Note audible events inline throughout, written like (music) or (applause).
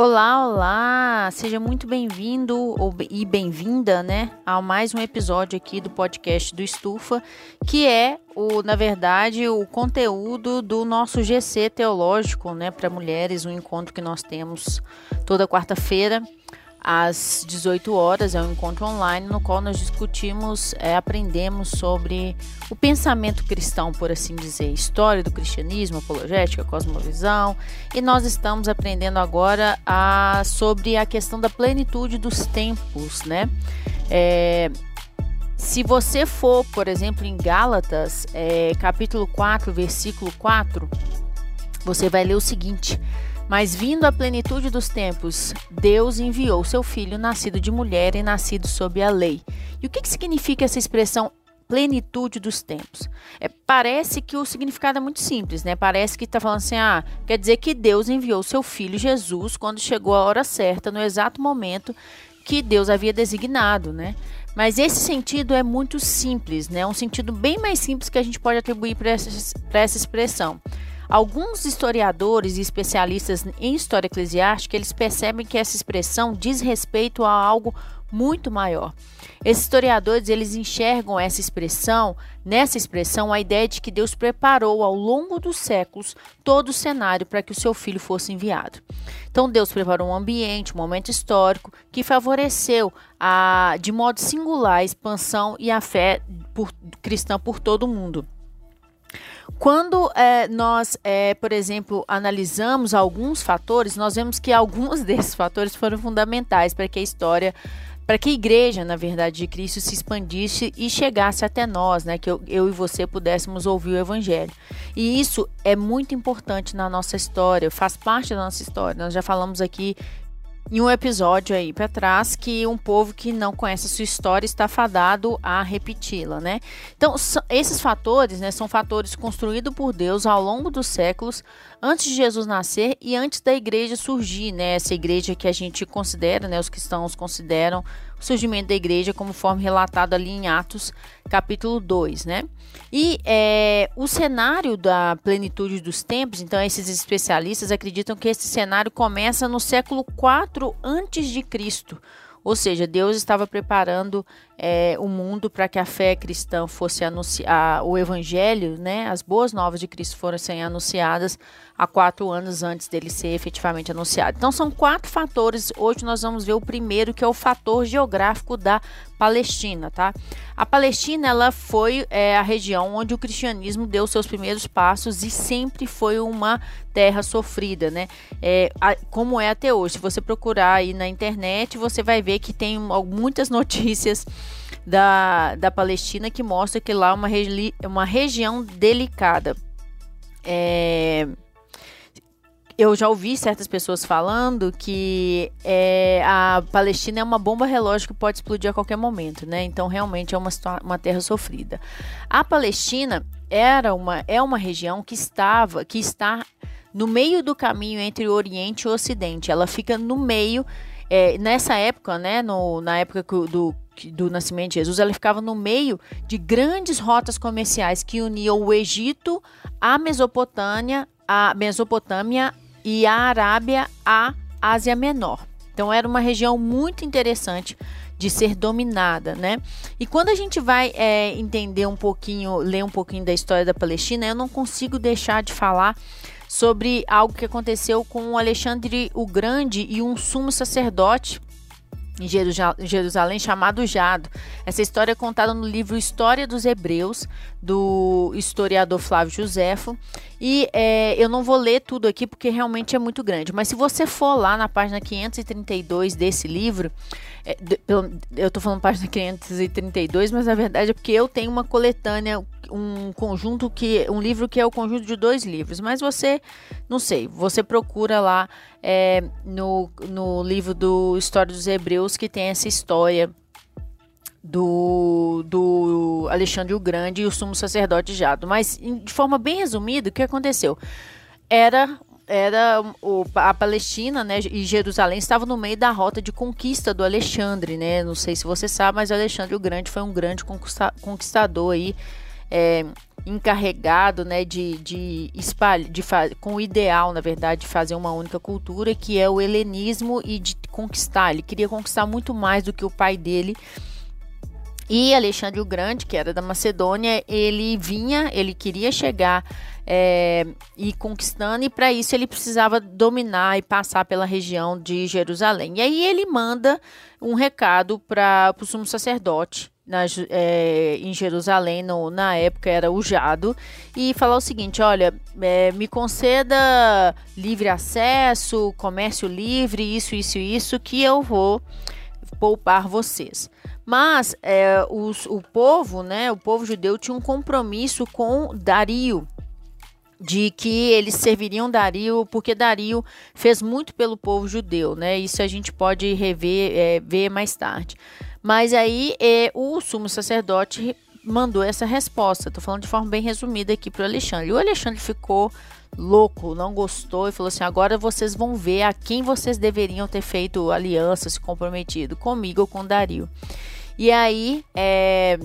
Olá, olá! Seja muito bem-vindo e bem-vinda, né, a mais um episódio aqui do podcast do Estufa, que é o, na verdade, o conteúdo do nosso GC teológico, né, para mulheres, um encontro que nós temos toda quarta-feira às 18 horas, é um encontro online no qual nós discutimos, é, aprendemos sobre o pensamento cristão, por assim dizer, história do cristianismo, apologética, cosmovisão, e nós estamos aprendendo agora a, sobre a questão da plenitude dos tempos, né? É, se você for, por exemplo, em Gálatas, é, capítulo 4, versículo 4, você vai ler o seguinte: mas vindo a plenitude dos tempos, Deus enviou seu filho, nascido de mulher e nascido sob a lei. E o que, que significa essa expressão plenitude dos tempos? É, parece que o significado é muito simples, né? Parece que está falando assim, ah, quer dizer que Deus enviou seu filho Jesus quando chegou a hora certa, no exato momento que Deus havia designado, né? Mas esse sentido é muito simples, né? Um sentido bem mais simples que a gente pode atribuir para essa, essa expressão. Alguns historiadores e especialistas em história eclesiástica, eles percebem que essa expressão diz respeito a algo muito maior. Esses historiadores, eles enxergam essa expressão, nessa expressão, a ideia de que Deus preparou ao longo dos séculos todo o cenário para que o seu filho fosse enviado. Então Deus preparou um ambiente, um momento histórico que favoreceu a, de modo singular a expansão e a fé por, cristã por todo o mundo. Quando é, nós, é, por exemplo, analisamos alguns fatores, nós vemos que alguns (laughs) desses fatores foram fundamentais para que a história, para que a igreja, na verdade, de Cristo se expandisse e chegasse até nós, né? Que eu, eu e você pudéssemos ouvir o Evangelho. E isso é muito importante na nossa história, faz parte da nossa história. Nós já falamos aqui em um episódio aí para trás que um povo que não conhece a sua história está fadado a repeti-la, né? Então, esses fatores, né, são fatores construídos por Deus ao longo dos séculos, antes de Jesus nascer e antes da igreja surgir, né? Essa igreja que a gente considera, né, os cristãos consideram surgimento da igreja conforme relatado ali em Atos, capítulo 2, né? E é, o cenário da plenitude dos tempos, então esses especialistas acreditam que esse cenário começa no século 4 antes de Cristo, ou seja, Deus estava preparando é, o mundo para que a fé cristã fosse anunciar, o evangelho, né, as boas novas de Cristo fossem anunciadas há quatro anos antes dele ser efetivamente anunciado. Então são quatro fatores. Hoje nós vamos ver o primeiro, que é o fator geográfico da Palestina, tá? A Palestina ela foi é, a região onde o cristianismo deu seus primeiros passos e sempre foi uma terra sofrida, né? É, a, como é até hoje. Se você procurar aí na internet, você vai ver que tem muitas (laughs) notícias da, da Palestina que mostra que lá é uma, regi uma região delicada. É, eu já ouvi certas pessoas falando que é, a Palestina é uma bomba relógio que pode explodir a qualquer momento, né? Então realmente é uma, uma terra sofrida. A Palestina era uma, é uma região que estava, que está no meio do caminho entre o Oriente e o Ocidente. Ela fica no meio. É, nessa época, né, no, na época do, do nascimento de Jesus, ela ficava no meio de grandes rotas comerciais que uniam o Egito, a Mesopotâmia, a Mesopotâmia e a Arábia à Ásia Menor. Então era uma região muito interessante de ser dominada, né? E quando a gente vai é, entender um pouquinho, ler um pouquinho da história da Palestina, eu não consigo deixar de falar sobre algo que aconteceu com Alexandre o Grande e um sumo sacerdote em Jerusalém chamado Jado. Essa história é contada no livro História dos Hebreus, do historiador Flávio Josefo. E é, eu não vou ler tudo aqui porque realmente é muito grande, mas se você for lá na página 532 desse livro, é, eu estou falando página 532, mas na verdade é porque eu tenho uma coletânea um conjunto que um livro que é o conjunto de dois livros, mas você não sei, você procura lá é, no, no livro do História dos Hebreus que tem essa história do, do Alexandre o Grande e o sumo sacerdote Jado. Mas de forma bem resumida, o que aconteceu? Era era o, a Palestina, né, e Jerusalém estavam no meio da rota de conquista do Alexandre, né? Não sei se você sabe, mas Alexandre o Grande foi um grande conquista, conquistador aí é, encarregado, né, de, de espalhar, de com o ideal, na verdade, de fazer uma única cultura, que é o helenismo e de conquistar. Ele queria conquistar muito mais do que o pai dele. E Alexandre o Grande, que era da Macedônia, ele vinha, ele queria chegar é, e conquistando, e para isso ele precisava dominar e passar pela região de Jerusalém. E aí ele manda um recado para o sumo sacerdote, na, é, em Jerusalém, no, na época era o Jado, e falar o seguinte: olha, é, me conceda livre acesso, comércio livre, isso, isso, isso, que eu vou poupar vocês. Mas é, os, o povo, né, o povo judeu tinha um compromisso com Dario, de que eles serviriam Dario, porque Dario fez muito pelo povo judeu, né? Isso a gente pode rever, é, ver mais tarde. Mas aí é, o sumo sacerdote mandou essa resposta. Estou falando de forma bem resumida aqui para o Alexandre. E o Alexandre ficou louco, não gostou e falou assim: agora vocês vão ver a quem vocês deveriam ter feito aliança, se comprometido, comigo ou com Dario. E aí, é,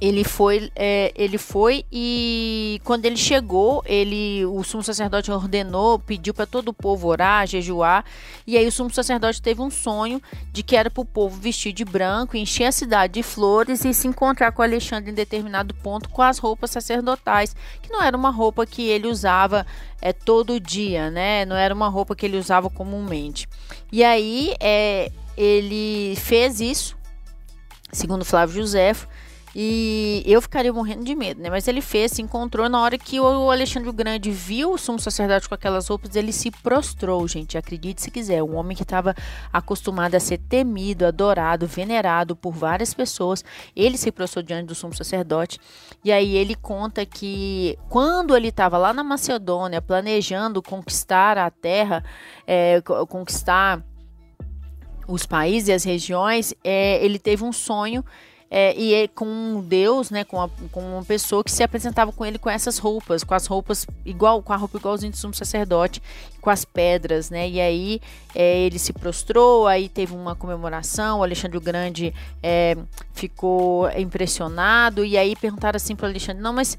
ele foi, é, ele foi e quando ele chegou, ele, o sumo sacerdote ordenou, pediu para todo o povo orar, jejuar, e aí o sumo sacerdote teve um sonho de que era para o povo vestir de branco, encher a cidade de flores e se encontrar com Alexandre em determinado ponto com as roupas sacerdotais, que não era uma roupa que ele usava é, todo dia, né? Não era uma roupa que ele usava comumente. E aí é, ele fez isso, segundo Flávio Josefo, e eu ficaria morrendo de medo, né? Mas ele fez, se encontrou na hora que o Alexandre o Grande viu o sumo sacerdote com aquelas roupas, ele se prostrou, gente. Acredite se quiser. Um homem que estava acostumado a ser temido, adorado, venerado por várias pessoas. Ele se prostrou diante do sumo sacerdote. E aí ele conta que quando ele estava lá na Macedônia, planejando conquistar a terra, é, conquistar os países e as regiões, é, ele teve um sonho é, e é com um Deus, né, com, a, com uma pessoa que se apresentava com ele com essas roupas, com as roupas igual, com a roupa igualzinho do sumo sacerdote, com as pedras, né? E aí é, ele se prostrou, aí teve uma comemoração, o Alexandre o Grande é, ficou impressionado e aí perguntaram assim para Alexandre, não, mas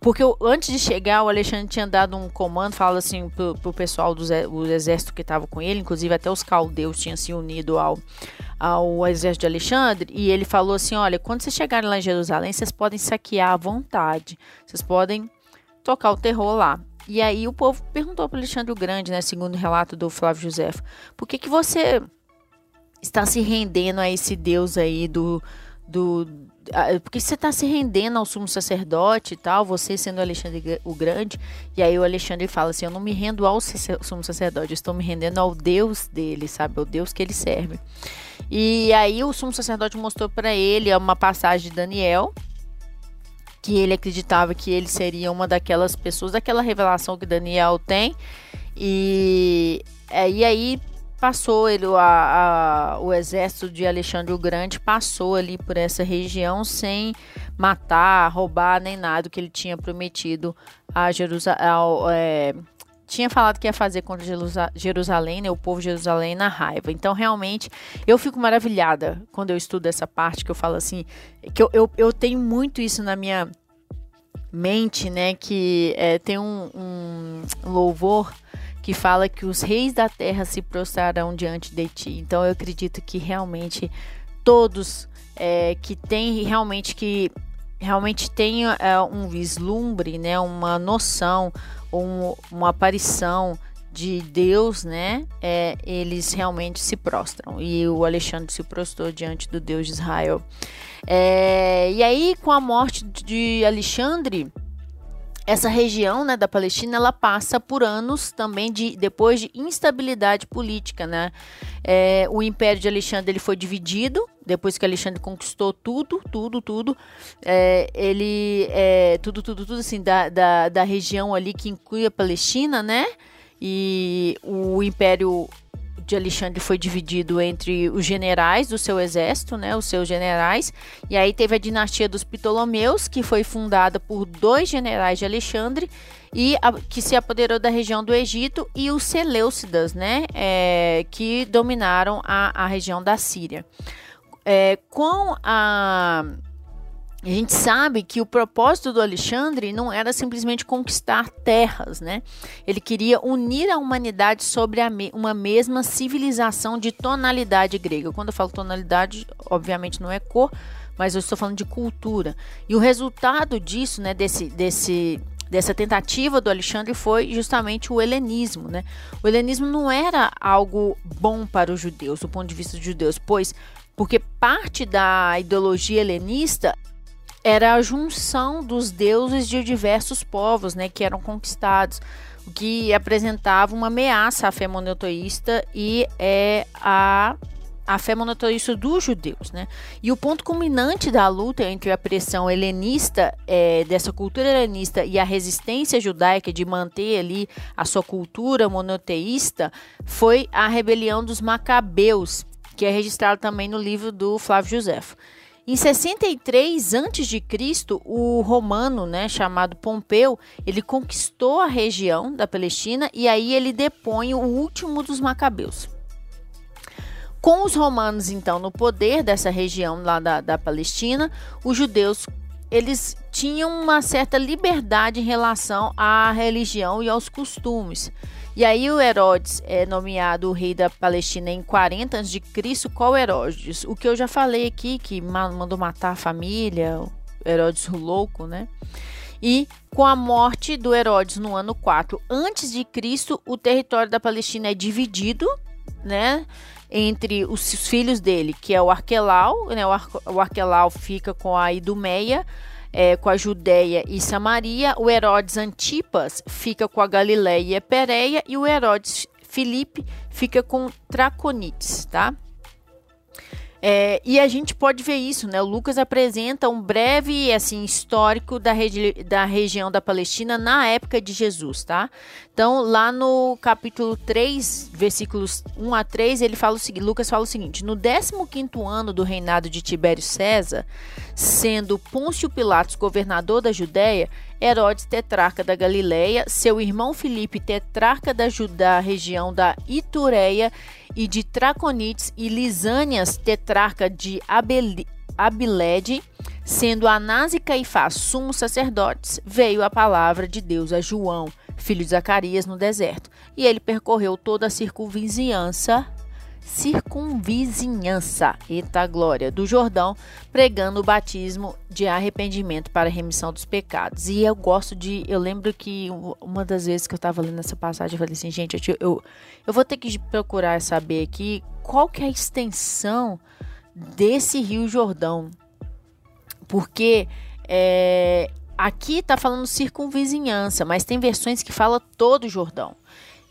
porque antes de chegar, o Alexandre tinha dado um comando, fala assim, pro, pro pessoal do, do exército que estava com ele, inclusive até os caldeus tinham se unido ao, ao exército de Alexandre, e ele falou assim: olha, quando vocês chegarem lá em Jerusalém, vocês podem saquear à vontade, vocês podem tocar o terror lá. E aí o povo perguntou para Alexandre o Grande, né, segundo o relato do Flávio José, por que, que você está se rendendo a esse Deus aí do, do porque você está se rendendo ao sumo sacerdote e tal, você sendo Alexandre o Grande, e aí o Alexandre fala assim: Eu não me rendo ao sumo sacerdote, eu estou me rendendo ao Deus dele, sabe? Ao Deus que ele serve. E aí o sumo sacerdote mostrou para ele uma passagem de Daniel, que ele acreditava que ele seria uma daquelas pessoas, daquela revelação que Daniel tem. E, é, e aí passou ele, a, a, o exército de Alexandre o Grande passou ali por essa região sem matar, roubar nem nada que ele tinha prometido a Jerusalém. Tinha falado que ia fazer contra Jerusalém, né, o povo de Jerusalém na raiva. Então, realmente, eu fico maravilhada quando eu estudo essa parte, que eu falo assim, que eu, eu, eu tenho muito isso na minha mente, né, que é, tem um, um louvor que fala que os reis da terra se prostrarão diante de ti. Então eu acredito que realmente todos é, que têm realmente que realmente tem é, um vislumbre, né, uma noção, um, uma aparição de Deus, né, é, eles realmente se prostram. E o Alexandre se prostrou diante do Deus de Israel. É, e aí, com a morte de Alexandre, essa região né, da Palestina ela passa por anos também de depois de instabilidade política, né? É, o Império de Alexandre ele foi dividido depois que Alexandre conquistou tudo, tudo, tudo. É, ele é, tudo, tudo, tudo assim da, da, da região ali que inclui a Palestina, né? E o Império de Alexandre foi dividido entre os generais do seu exército, né, os seus generais, e aí teve a dinastia dos Ptolomeus, que foi fundada por dois generais de Alexandre e a, que se apoderou da região do Egito, e os Seleucidas, né, é, que dominaram a, a região da Síria. É, com a A gente sabe que o propósito do Alexandre não era simplesmente conquistar terras, né? Ele queria unir a humanidade sobre a me uma mesma civilização de tonalidade grega. Quando eu falo tonalidade, obviamente não é cor, mas eu estou falando de cultura. E o resultado disso, né, desse, desse, dessa tentativa do Alexandre foi justamente o helenismo, né? O helenismo não era algo bom para os judeus, do ponto de vista dos judeus, pois porque parte da ideologia helenista era a junção dos deuses de diversos povos, né, que eram conquistados, o que apresentava uma ameaça à fé monoteísta e é a a fé monoteísta dos judeus, né? E o ponto culminante da luta entre a pressão helenista, é, dessa cultura helenista e a resistência judaica de manter ali a sua cultura monoteísta foi a rebelião dos Macabeus, que é registrado também no livro do Flávio Josefo. Em 63 a.C., o romano, né, chamado Pompeu, ele conquistou a região da Palestina e aí ele depõe o último dos macabeus. Com os romanos, então, no poder dessa região lá da, da Palestina, os judeus eles tinham uma certa liberdade em relação à religião e aos costumes. E aí o Herodes é nomeado rei da Palestina em 40 a.C. Qual Herodes? O que eu já falei aqui, que mandou matar a família, Herodes o louco, né? E com a morte do Herodes no ano 4 antes de Cristo, o território da Palestina é dividido, né, entre os filhos dele, que é o Arquelau, né? O, Ar o Arquelau fica com a Idumeia, é, com a Judéia e Samaria, o Herodes Antipas fica com a Galiléia e a Pereia, e o Herodes Filipe fica com Traconites, tá? É, e a gente pode ver isso, né? O Lucas apresenta um breve assim histórico da, regi da região da Palestina na época de Jesus, tá? Então, lá no capítulo 3, versículos 1 a 3, ele fala o seguinte, Lucas fala o seguinte: No 15º ano do reinado de Tibério César, sendo Pôncio Pilatos governador da Judéia, Herodes tetrarca da Galileia, seu irmão Filipe tetrarca da, da região da Itureia e de Traconites e Lisânias, tetrarca de Abilede, sendo Anás e Caifás sumos sacerdotes, veio a palavra de Deus a João, filho de Zacarias, no deserto, e ele percorreu toda a circunvizinhança circunvizinhança, eita glória, do Jordão, pregando o batismo de arrependimento para remissão dos pecados. E eu gosto de, eu lembro que uma das vezes que eu estava lendo essa passagem, eu falei assim, gente, eu, eu, eu vou ter que procurar saber aqui qual que é a extensão desse Rio Jordão, porque é, aqui está falando circunvizinhança, mas tem versões que fala todo o Jordão.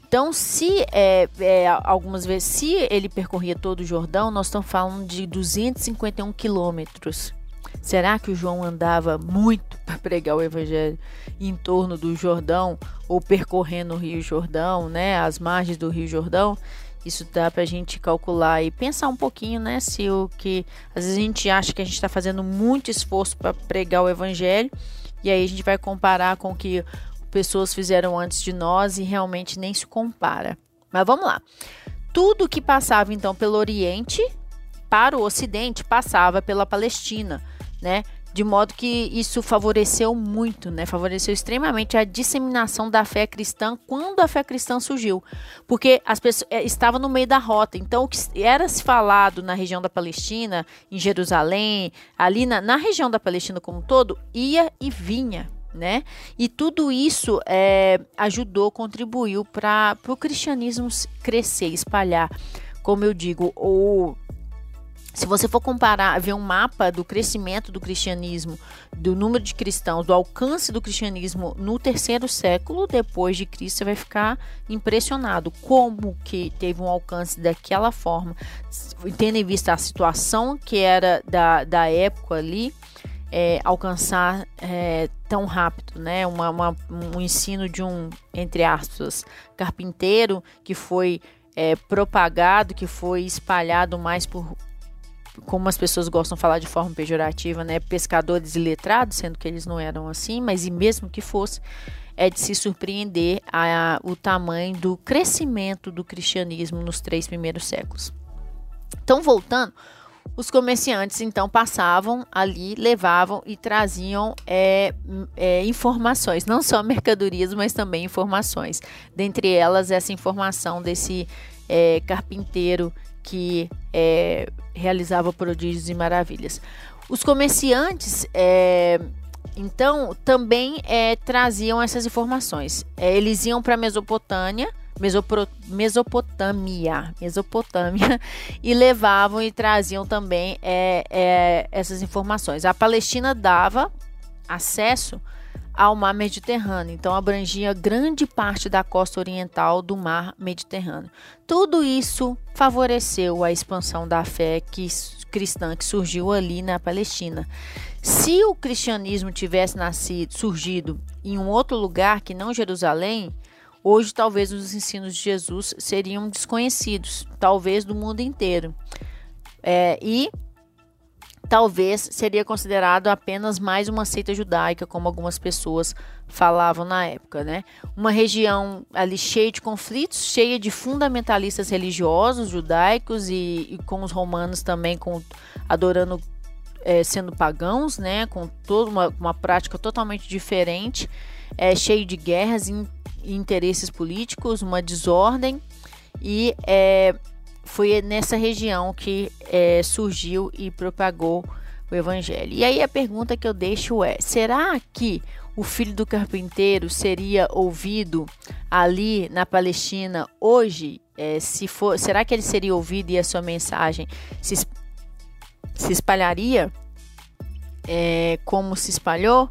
Então, se é, é, algumas vezes, se ele percorria todo o Jordão, nós estamos falando de 251 quilômetros. Será que o João andava muito (laughs) para pregar o evangelho em torno do Jordão ou percorrendo o Rio Jordão, né, as margens do Rio Jordão? Isso dá para a gente calcular e pensar um pouquinho, né, se o que às vezes a gente acha que a gente está fazendo muito esforço para pregar o evangelho e aí a gente vai comparar com o que pessoas fizeram antes de nós e realmente nem se compara. Mas vamos lá. Tudo que passava então pelo Oriente para o Ocidente passava pela Palestina, né? De modo que isso favoreceu muito, né? Favoreceu extremamente a disseminação da fé cristã quando a fé cristã surgiu, porque as pessoas é, estavam no meio da rota. Então, o que era se falado na região da Palestina, em Jerusalém, ali na, na região da Palestina como um todo, ia e vinha, né? E tudo isso é, ajudou, contribuiu para o cristianismo crescer, espalhar. Como eu digo, ou se você for comparar, ver um mapa do crescimento do cristianismo, do número de cristãos, do alcance do cristianismo no terceiro século depois de Cristo, você vai ficar impressionado como que teve um alcance daquela forma, tendo em vista a situação que era da, da época ali, é, alcançar é, tão rápido, né? Uma, uma, um ensino de um, entre aspas, carpinteiro que foi é, propagado, que foi espalhado mais por, como as pessoas gostam de falar de forma pejorativa, né? Pescadores iletrados, sendo que eles não eram assim, mas e mesmo que fosse, é de se surpreender a, a, o tamanho do crescimento do cristianismo nos três primeiros séculos. Então, voltando, Os comerciantes então passavam ali, levavam e traziam é, é, informações, não só mercadorias, mas também informações. Dentre elas, essa informação desse é, carpinteiro que é, realizava prodígios e maravilhas. Os comerciantes, é, então, também é, traziam essas informações. eles iam para a Mesopotâmia Mesopro, Mesopotâmia, Mesopotâmia, (laughs) e levavam e traziam também é, é, essas informações. A Palestina dava acesso ao mar Mediterrâneo, então abrangia grande parte da costa oriental do mar Mediterrâneo. Tudo isso favoreceu a expansão da fé que, cristã que surgiu ali na Palestina. Se o cristianismo tivesse nascido, surgido em um outro lugar que não Jerusalém, Hoje, talvez os ensinos de Jesus seriam desconhecidos, talvez do mundo inteiro. É, e talvez seria considerado apenas mais uma seita judaica, como algumas pessoas falavam na época, né? Uma região ali cheia de conflitos, cheia de fundamentalistas religiosos judaicos e, e com os romanos também com, adorando, é, sendo pagãos, né? Com toda uma, uma prática totalmente diferente, é, cheio de guerras, interesses políticos, uma desordem, e é, foi nessa região que é, surgiu e propagou o evangelho. E aí a pergunta que eu deixo é: será que o filho do carpinteiro seria ouvido ali na Palestina hoje? É, se for, será que ele seria ouvido e a sua mensagem se, se espalharia é, como se espalhou?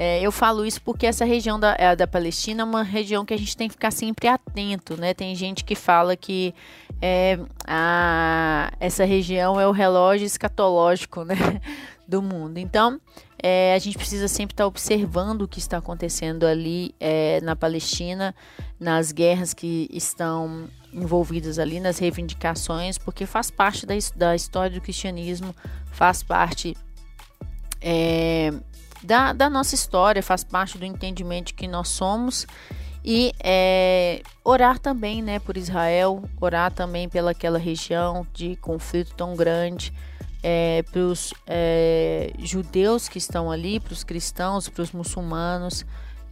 É, eu falo isso porque essa região da, é, da Palestina é uma região que a gente tem que ficar sempre atento, né? Tem gente que fala que é, a, essa região é o relógio escatológico, né? (laughs) Do mundo. Então, é, a gente precisa sempre estar observando o que está acontecendo ali é, na Palestina, nas guerras que estão envolvidas ali, nas reivindicações, porque faz parte da, da história do cristianismo, faz parte é, da, da nossa história, faz parte do entendimento que nós somos. E é, orar também, né, por Israel, orar também pelaquela região de conflito tão grande, é, para os é, judeus que estão ali, para os cristãos, para os muçulmanos,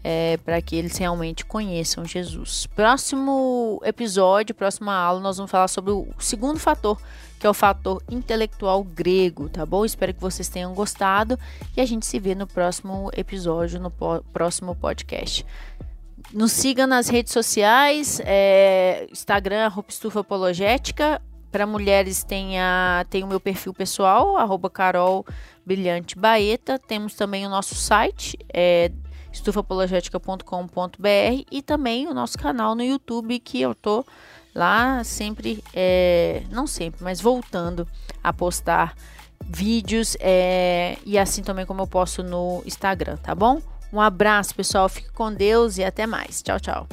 é, para que eles realmente conheçam Jesus. Próximo episódio, próxima aula, nós vamos falar sobre o segundo fator que é o fator intelectual grego, tá bom? Espero que vocês tenham gostado e a gente se vê no próximo episódio, no próximo podcast. Nos siga nas redes sociais, é, Instagram, arroba estufa apologética. Para mulheres tem, a, tem o meu perfil pessoal, arroba Carol Brilhante Baeta. Temos também o nosso site, é, estufaapologética.com.br e também o nosso canal no YouTube que eu tô lá sempre, é, não sempre, mas voltando a postar vídeos é, e assim também como eu posto no Instagram, tá bom? Um abraço, pessoal. Fique com Deus e até mais. Tchau, tchau.